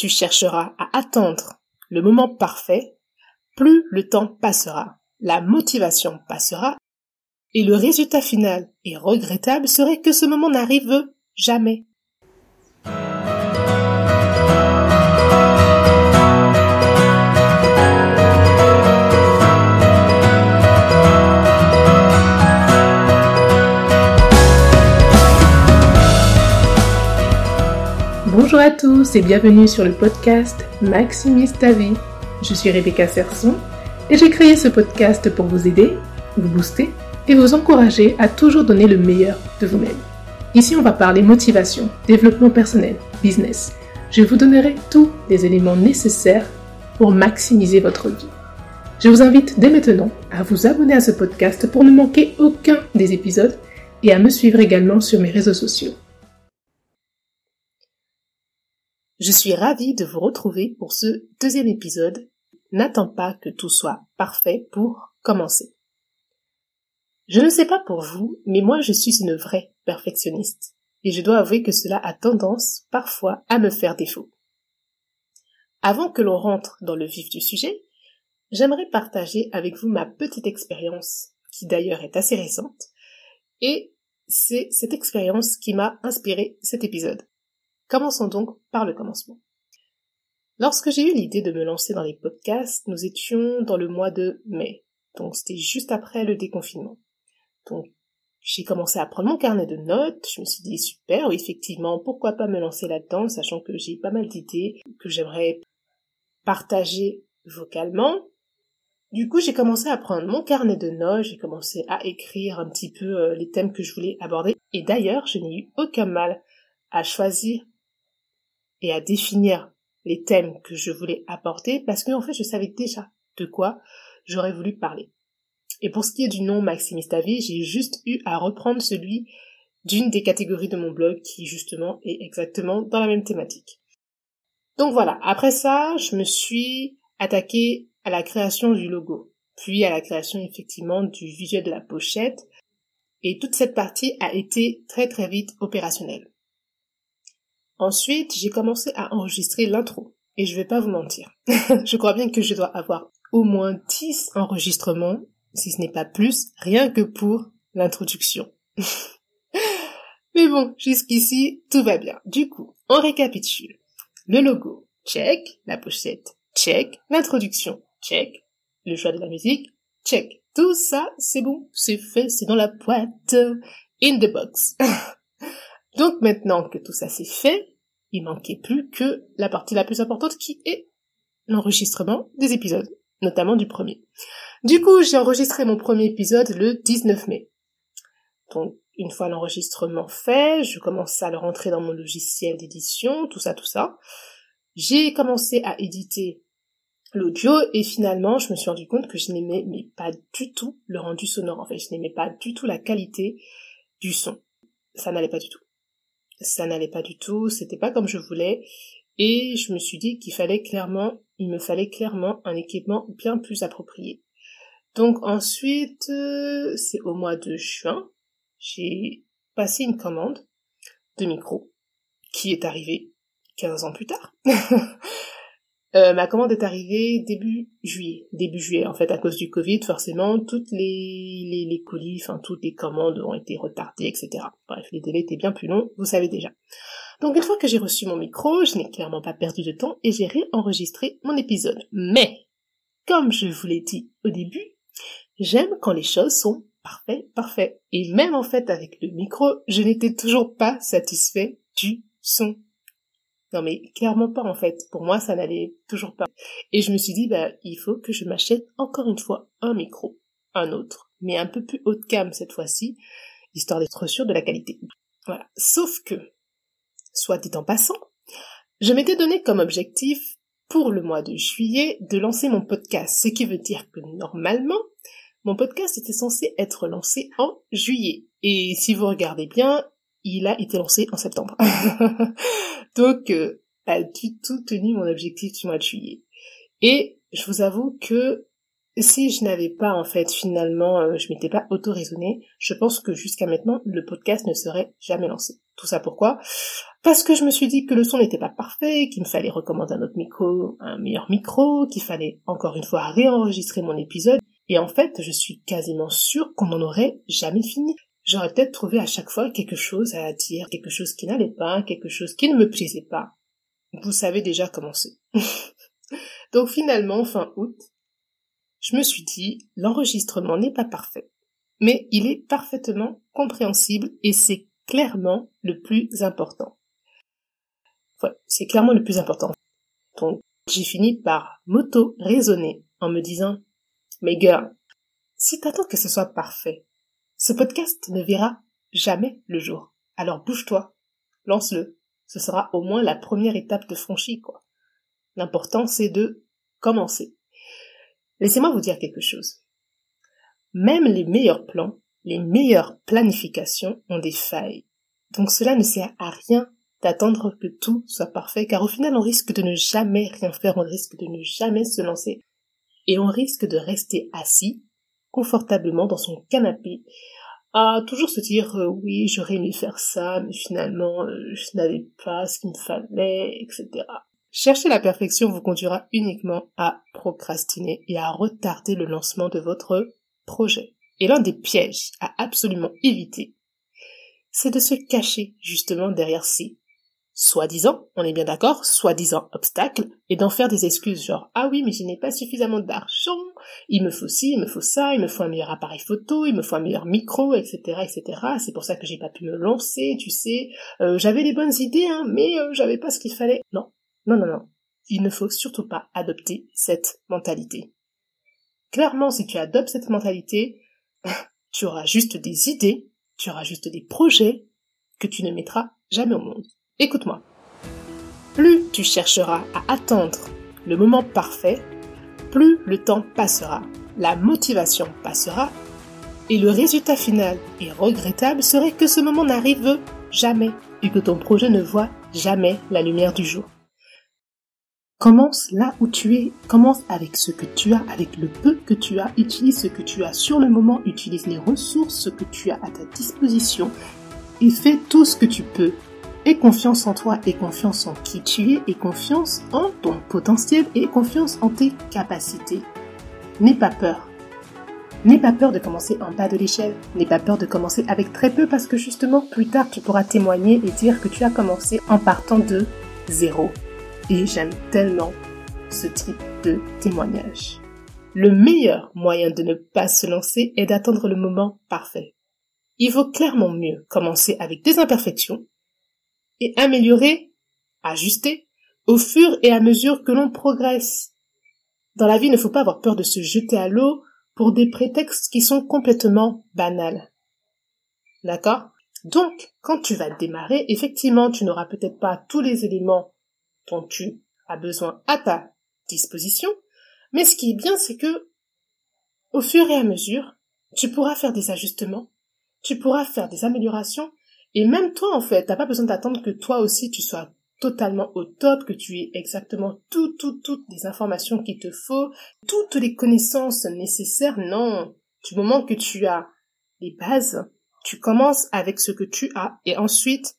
tu chercheras à attendre le moment parfait, plus le temps passera, la motivation passera, et le résultat final et regrettable serait que ce moment n'arrive jamais. Tous et bienvenue sur le podcast Maximise ta vie. Je suis Rebecca Serson et j'ai créé ce podcast pour vous aider, vous booster et vous encourager à toujours donner le meilleur de vous-même. Ici, on va parler motivation, développement personnel, business. Je vous donnerai tous les éléments nécessaires pour maximiser votre vie. Je vous invite dès maintenant à vous abonner à ce podcast pour ne manquer aucun des épisodes et à me suivre également sur mes réseaux sociaux. Je suis ravie de vous retrouver pour ce deuxième épisode. N'attends pas que tout soit parfait pour commencer. Je ne sais pas pour vous, mais moi je suis une vraie perfectionniste. Et je dois avouer que cela a tendance parfois à me faire défaut. Avant que l'on rentre dans le vif du sujet, j'aimerais partager avec vous ma petite expérience, qui d'ailleurs est assez récente, et c'est cette expérience qui m'a inspiré cet épisode. Commençons donc par le commencement. Lorsque j'ai eu l'idée de me lancer dans les podcasts, nous étions dans le mois de mai. Donc c'était juste après le déconfinement. Donc j'ai commencé à prendre mon carnet de notes, je me suis dit super, oui effectivement, pourquoi pas me lancer là-dedans, sachant que j'ai pas mal d'idées que j'aimerais partager vocalement. Du coup, j'ai commencé à prendre mon carnet de notes, j'ai commencé à écrire un petit peu euh, les thèmes que je voulais aborder. Et d'ailleurs, je n'ai eu aucun mal à choisir et à définir les thèmes que je voulais apporter parce que en fait je savais déjà de quoi j'aurais voulu parler. Et pour ce qui est du nom Maximiste j'ai juste eu à reprendre celui d'une des catégories de mon blog qui justement est exactement dans la même thématique. Donc voilà, après ça, je me suis attaquée à la création du logo, puis à la création effectivement du visuel de la pochette, et toute cette partie a été très très vite opérationnelle. Ensuite, j'ai commencé à enregistrer l'intro. Et je vais pas vous mentir. je crois bien que je dois avoir au moins 10 enregistrements, si ce n'est pas plus, rien que pour l'introduction. Mais bon, jusqu'ici, tout va bien. Du coup, on récapitule. Le logo, check. La pochette, check. L'introduction, check. Le choix de la musique, check. Tout ça, c'est bon, c'est fait, c'est dans la boîte. In the box. Donc maintenant que tout ça c'est fait, il manquait plus que la partie la plus importante qui est l'enregistrement des épisodes, notamment du premier. Du coup, j'ai enregistré mon premier épisode le 19 mai. Donc, une fois l'enregistrement fait, je commence à le rentrer dans mon logiciel d'édition, tout ça, tout ça. J'ai commencé à éditer l'audio et finalement, je me suis rendu compte que je n'aimais pas du tout le rendu sonore. En fait, je n'aimais pas du tout la qualité du son. Ça n'allait pas du tout ça n'allait pas du tout, c'était pas comme je voulais, et je me suis dit qu'il fallait clairement, il me fallait clairement un équipement bien plus approprié. Donc ensuite, euh, c'est au mois de juin, j'ai passé une commande de micro qui est arrivée 15 ans plus tard. Euh, ma commande est arrivée début juillet. Début juillet, en fait, à cause du Covid, forcément, toutes les, les, les colis, enfin, toutes les commandes ont été retardées, etc. Bref, les délais étaient bien plus longs, vous savez déjà. Donc, une fois que j'ai reçu mon micro, je n'ai clairement pas perdu de temps et j'ai réenregistré mon épisode. Mais, comme je vous l'ai dit au début, j'aime quand les choses sont parfaites, parfaites. Et même en fait, avec le micro, je n'étais toujours pas satisfait du son non mais clairement pas en fait. Pour moi, ça n'allait toujours pas. Et je me suis dit, bah, il faut que je m'achète encore une fois un micro, un autre, mais un peu plus haut de gamme cette fois-ci, histoire d'être sûr de la qualité. Voilà. Sauf que, soit dit en passant, je m'étais donné comme objectif pour le mois de juillet de lancer mon podcast, ce qui veut dire que normalement, mon podcast était censé être lancé en juillet. Et si vous regardez bien, il a été lancé en septembre. Donc, euh, pas du tout tenu mon objectif du mois de juillet. Et je vous avoue que si je n'avais pas en fait finalement, euh, je m'étais pas auto-raisonné, je pense que jusqu'à maintenant le podcast ne serait jamais lancé, Tout ça pourquoi? Parce que je me suis dit que le son n'était pas parfait, qu'il me fallait recommander un autre micro, un meilleur micro, qu'il fallait encore une fois réenregistrer mon épisode. Et en fait, je suis quasiment sûre qu'on n'en aurait jamais fini. J'aurais peut-être trouvé à chaque fois quelque chose à dire, quelque chose qui n'allait pas, quelque chose qui ne me plaisait pas. Vous savez déjà comment c'est. Donc finalement, fin août, je me suis dit, l'enregistrement n'est pas parfait, mais il est parfaitement compréhensible et c'est clairement le plus important. Ouais, c'est clairement le plus important. Donc, j'ai fini par m'auto-raisonner en me disant, mais girl, si t'attends que ce soit parfait, ce podcast ne verra jamais le jour. Alors bouge-toi, lance-le. Ce sera au moins la première étape de franchie, quoi. L'important, c'est de commencer. Laissez-moi vous dire quelque chose. Même les meilleurs plans, les meilleures planifications ont des failles. Donc cela ne sert à rien d'attendre que tout soit parfait, car au final on risque de ne jamais rien faire, on risque de ne jamais se lancer, et on risque de rester assis confortablement dans son canapé, à toujours se dire euh, oui j'aurais aimé faire ça, mais finalement euh, je n'avais pas ce qu'il me fallait, etc. Chercher la perfection vous conduira uniquement à procrastiner et à retarder le lancement de votre projet. Et l'un des pièges à absolument éviter, c'est de se cacher justement derrière ces soi-disant, on est bien d'accord, soi-disant obstacles, et d'en faire des excuses genre ah oui mais je n'ai pas suffisamment d'argent, il me faut ci, il me faut ça, il me faut un meilleur appareil photo, il me faut un meilleur micro, etc. etc. C'est pour ça que j'ai pas pu me lancer, tu sais, euh, j'avais les bonnes idées, hein, mais euh, j'avais pas ce qu'il fallait. Non, non, non, non. Il ne faut surtout pas adopter cette mentalité. Clairement, si tu adoptes cette mentalité, tu auras juste des idées, tu auras juste des projets que tu ne mettras jamais au monde. Écoute-moi. Plus tu chercheras à attendre le moment parfait, plus le temps passera, la motivation passera, et le résultat final et regrettable serait que ce moment n'arrive jamais et que ton projet ne voit jamais la lumière du jour. Commence là où tu es, commence avec ce que tu as, avec le peu que tu as, utilise ce que tu as sur le moment, utilise les ressources que tu as à ta disposition et fais tout ce que tu peux. Aie confiance en toi, et confiance en qui tu es, et confiance en ton potentiel, et confiance en tes capacités. N'aie pas peur. N'aie pas peur de commencer en bas de l'échelle. N'aie pas peur de commencer avec très peu parce que justement, plus tard, tu pourras témoigner et dire que tu as commencé en partant de zéro. Et j'aime tellement ce type de témoignage. Le meilleur moyen de ne pas se lancer est d'attendre le moment parfait. Il vaut clairement mieux commencer avec des imperfections et améliorer, ajuster, au fur et à mesure que l'on progresse. Dans la vie, il ne faut pas avoir peur de se jeter à l'eau pour des prétextes qui sont complètement banals. D'accord? Donc, quand tu vas démarrer, effectivement, tu n'auras peut-être pas tous les éléments dont tu as besoin à ta disposition. Mais ce qui est bien, c'est que, au fur et à mesure, tu pourras faire des ajustements, tu pourras faire des améliorations, et même toi, en fait, t'as pas besoin d'attendre que toi aussi tu sois totalement au top, que tu aies exactement tout, tout, toutes les informations qu'il te faut, toutes les connaissances nécessaires. Non. Du moment que tu as les bases, tu commences avec ce que tu as et ensuite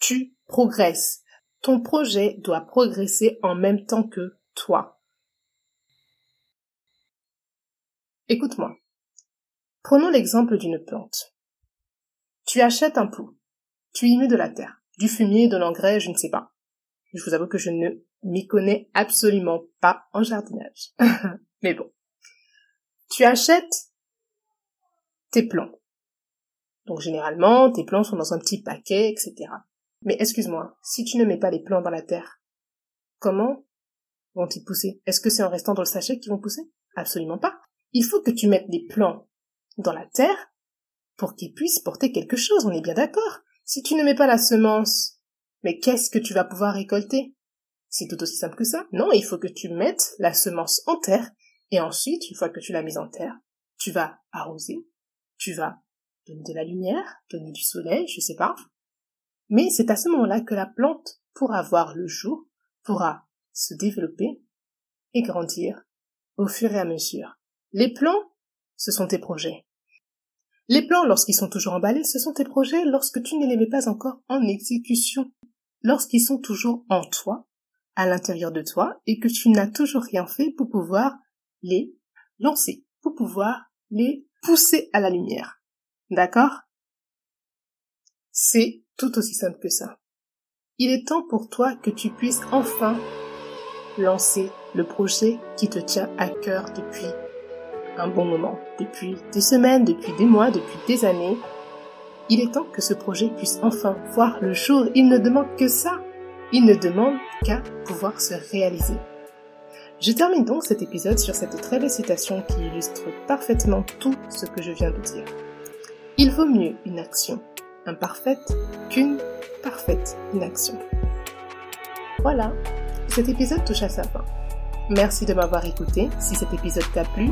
tu progresses. Ton projet doit progresser en même temps que toi. Écoute-moi. Prenons l'exemple d'une plante. Tu achètes un pot. Tu y mets de la terre, du fumier, de l'engrais, je ne sais pas. Je vous avoue que je ne m'y connais absolument pas en jardinage. Mais bon. Tu achètes tes plants. Donc généralement, tes plants sont dans un petit paquet, etc. Mais excuse-moi, si tu ne mets pas les plants dans la terre, comment vont-ils pousser? Est-ce que c'est en restant dans le sachet qu'ils vont pousser? Absolument pas. Il faut que tu mettes des plants dans la terre pour qu'ils puissent porter quelque chose, on est bien d'accord. Si tu ne mets pas la semence, mais qu'est-ce que tu vas pouvoir récolter? C'est tout aussi simple que ça. Non, il faut que tu mettes la semence en terre, et ensuite, une fois que tu l'as mise en terre, tu vas arroser, tu vas donner de la lumière, donner du soleil, je sais pas, mais c'est à ce moment-là que la plante pourra voir le jour, pourra se développer et grandir au fur et à mesure. Les plants, ce sont tes projets. Les plans, lorsqu'ils sont toujours emballés, ce sont tes projets lorsque tu ne les mets pas encore en exécution, lorsqu'ils sont toujours en toi, à l'intérieur de toi, et que tu n'as toujours rien fait pour pouvoir les lancer, pour pouvoir les pousser à la lumière. D'accord? C'est tout aussi simple que ça. Il est temps pour toi que tu puisses enfin lancer le projet qui te tient à cœur depuis un bon moment, depuis des semaines, depuis des mois, depuis des années. Il est temps que ce projet puisse enfin voir le jour. Il ne demande que ça. Il ne demande qu'à pouvoir se réaliser. Je termine donc cet épisode sur cette très belle citation qui illustre parfaitement tout ce que je viens de dire. Il vaut mieux une action imparfaite qu'une parfaite inaction. Voilà, cet épisode touche à sa fin. Merci de m'avoir écouté. Si cet épisode t'a plu,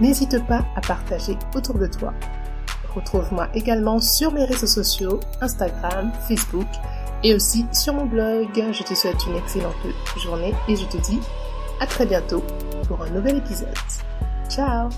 n'hésite pas à partager autour de toi. Retrouve-moi également sur mes réseaux sociaux, Instagram, Facebook et aussi sur mon blog. Je te souhaite une excellente journée et je te dis à très bientôt pour un nouvel épisode. Ciao